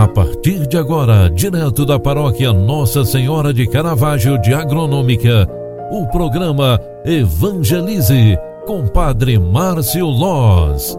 A partir de agora, direto da paróquia Nossa Senhora de Caravaggio de Agronômica, o programa Evangelize com Padre Márcio Loz.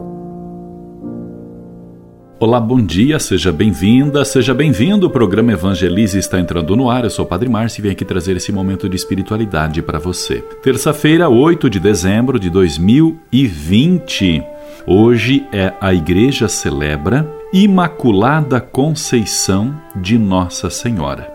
Olá, bom dia, seja bem-vinda, seja bem-vindo. O programa Evangelize está entrando no ar. Eu sou o Padre Márcio e venho aqui trazer esse momento de espiritualidade para você. Terça-feira, 8 de dezembro de 2020. Hoje é a igreja celebra Imaculada Conceição de Nossa Senhora.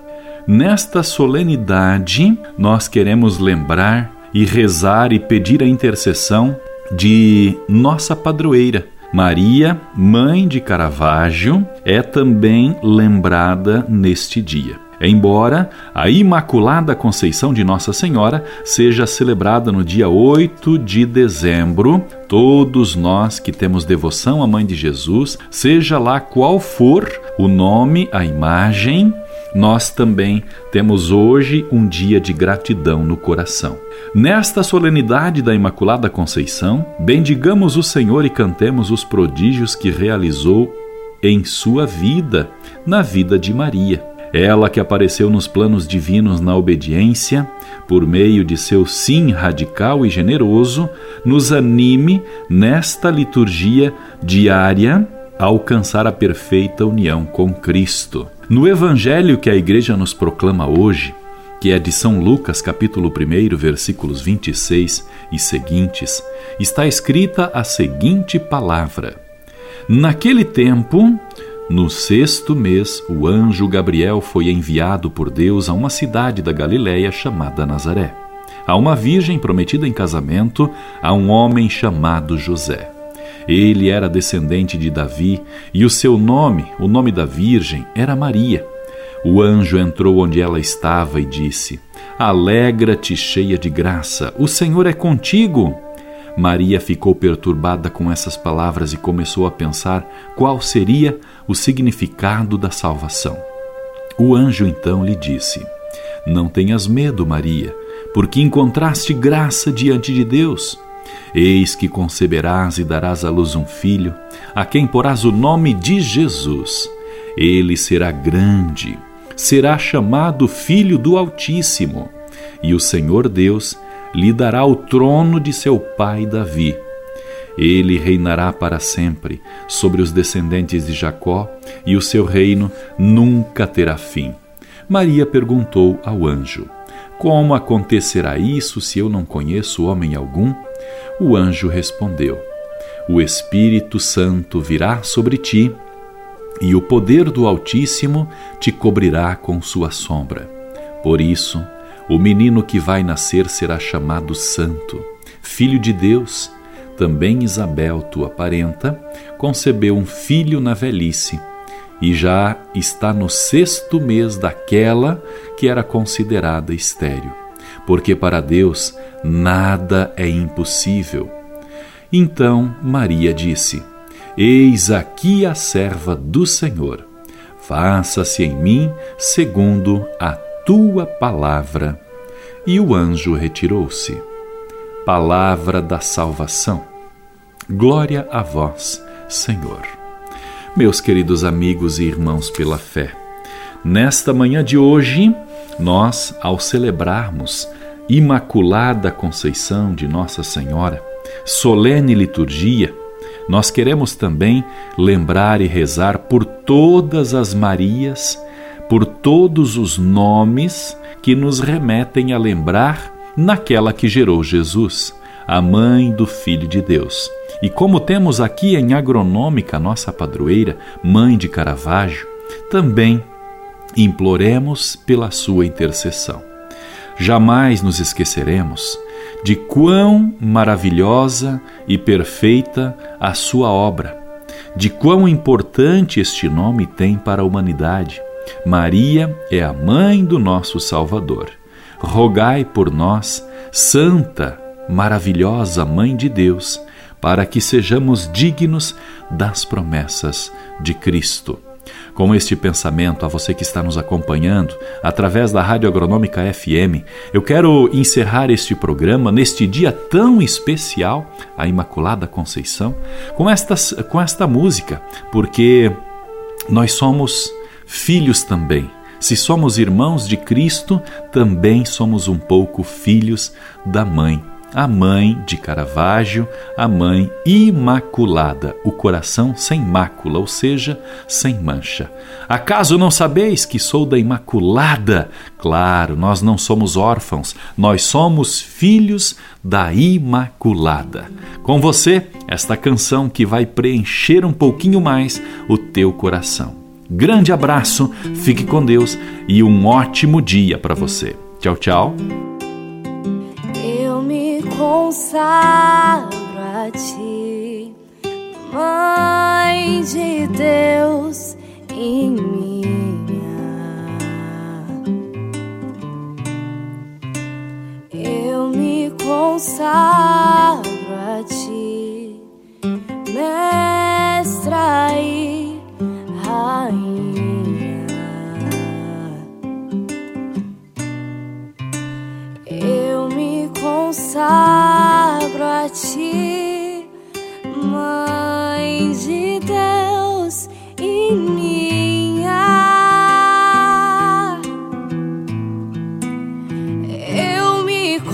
Nesta solenidade, nós queremos lembrar e rezar e pedir a intercessão de nossa padroeira. Maria, mãe de Caravaggio, é também lembrada neste dia. Embora a Imaculada Conceição de Nossa Senhora seja celebrada no dia 8 de dezembro, todos nós que temos devoção à Mãe de Jesus, seja lá qual for o nome, a imagem, nós também temos hoje um dia de gratidão no coração. Nesta solenidade da Imaculada Conceição, bendigamos o Senhor e cantemos os prodígios que realizou em sua vida, na vida de Maria. Ela que apareceu nos planos divinos na obediência, por meio de seu sim radical e generoso, nos anime nesta liturgia diária a alcançar a perfeita união com Cristo. No evangelho que a igreja nos proclama hoje, que é de São Lucas, capítulo 1, versículos 26 e seguintes, está escrita a seguinte palavra: Naquele tempo, no sexto mês, o anjo Gabriel foi enviado por Deus a uma cidade da Galiléia chamada Nazaré, a uma virgem prometida em casamento a um homem chamado José. Ele era descendente de Davi e o seu nome, o nome da virgem, era Maria. O anjo entrou onde ela estava e disse: Alegra-te, cheia de graça, o Senhor é contigo. Maria ficou perturbada com essas palavras e começou a pensar qual seria o significado da salvação. O anjo então lhe disse: Não tenhas medo, Maria, porque encontraste graça diante de Deus. Eis que conceberás e darás à luz um filho, a quem porás o nome de Jesus. Ele será grande, será chamado Filho do Altíssimo, e o Senhor Deus lhe dará o trono de seu pai Davi. Ele reinará para sempre sobre os descendentes de Jacó, e o seu reino nunca terá fim. Maria perguntou ao anjo: Como acontecerá isso se eu não conheço homem algum? O anjo respondeu: O Espírito Santo virá sobre ti, e o poder do Altíssimo te cobrirá com sua sombra. Por isso, o menino que vai nascer será chamado Santo, Filho de Deus. Também Isabel, tua parenta, concebeu um filho na velhice e já está no sexto mês daquela que era considerada estéril, porque para Deus nada é impossível. Então Maria disse: Eis aqui a serva do Senhor. Faça-se em mim segundo a tua palavra. E o anjo retirou-se. Palavra da salvação. Glória a vós, Senhor. Meus queridos amigos e irmãos pela fé, nesta manhã de hoje, nós, ao celebrarmos Imaculada Conceição de Nossa Senhora, solene liturgia, nós queremos também lembrar e rezar por todas as Marias por todos os nomes que nos remetem a lembrar naquela que gerou Jesus, a mãe do Filho de Deus. E como temos aqui em Agronômica nossa padroeira, mãe de Caravaggio, também imploremos pela sua intercessão. Jamais nos esqueceremos de quão maravilhosa e perfeita a sua obra, de quão importante este nome tem para a humanidade Maria é a mãe do nosso Salvador. Rogai por nós, Santa, maravilhosa Mãe de Deus, para que sejamos dignos das promessas de Cristo. Com este pensamento, a você que está nos acompanhando através da Rádio Agronômica FM, eu quero encerrar este programa neste dia tão especial, a Imaculada Conceição, com esta, com esta música, porque nós somos filhos também. Se somos irmãos de Cristo, também somos um pouco filhos da mãe a mãe de Caravaggio, a mãe imaculada, o coração sem mácula, ou seja, sem mancha. Acaso não sabeis que sou da Imaculada? Claro, nós não somos órfãos, nós somos filhos da Imaculada. Com você, esta canção que vai preencher um pouquinho mais o teu coração. Grande abraço, fique com Deus e um ótimo dia para você. Tchau, tchau consagro a ti, Mãe de Deus em minha. Eu me consagro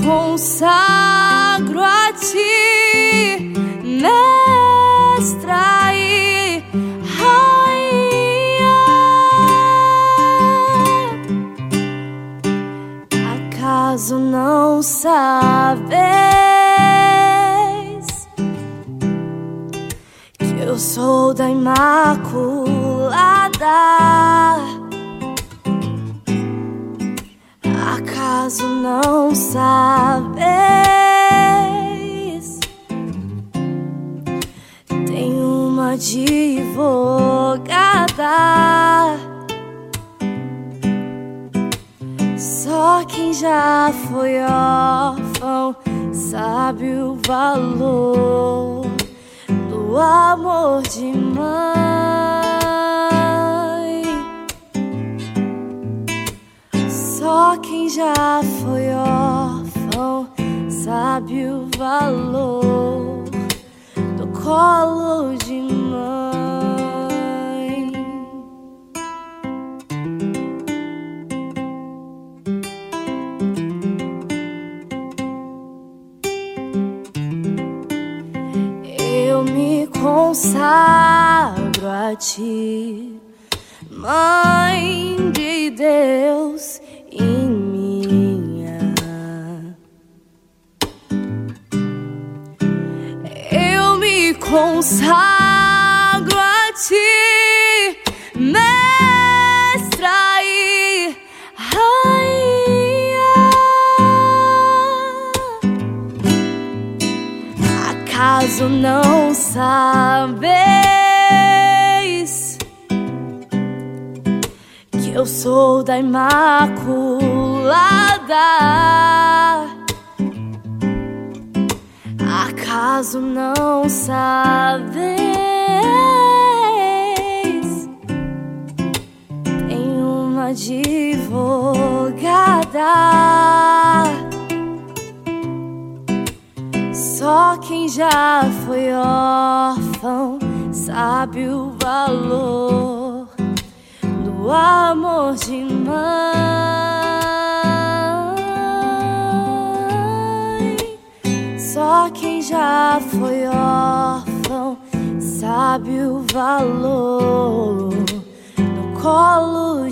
consagro a ti, mestra e rainha. Acaso não sabe? Eu sou da Imaculada. Acaso não sabes? Tem uma advogada. Só quem já foi órfão sabe o valor o amor de mãe. Já foi órfão sabe o valor do colo de mãe. consagro a ti, Mãe consagro a ti, Mestra e Rainha. Acaso não sabeis que eu sou da Imaculada. Acaso não sabeis? Tem uma advogada só quem já foi órfão sabe o valor do amor de mãe. Foi órfão sabe o valor do colo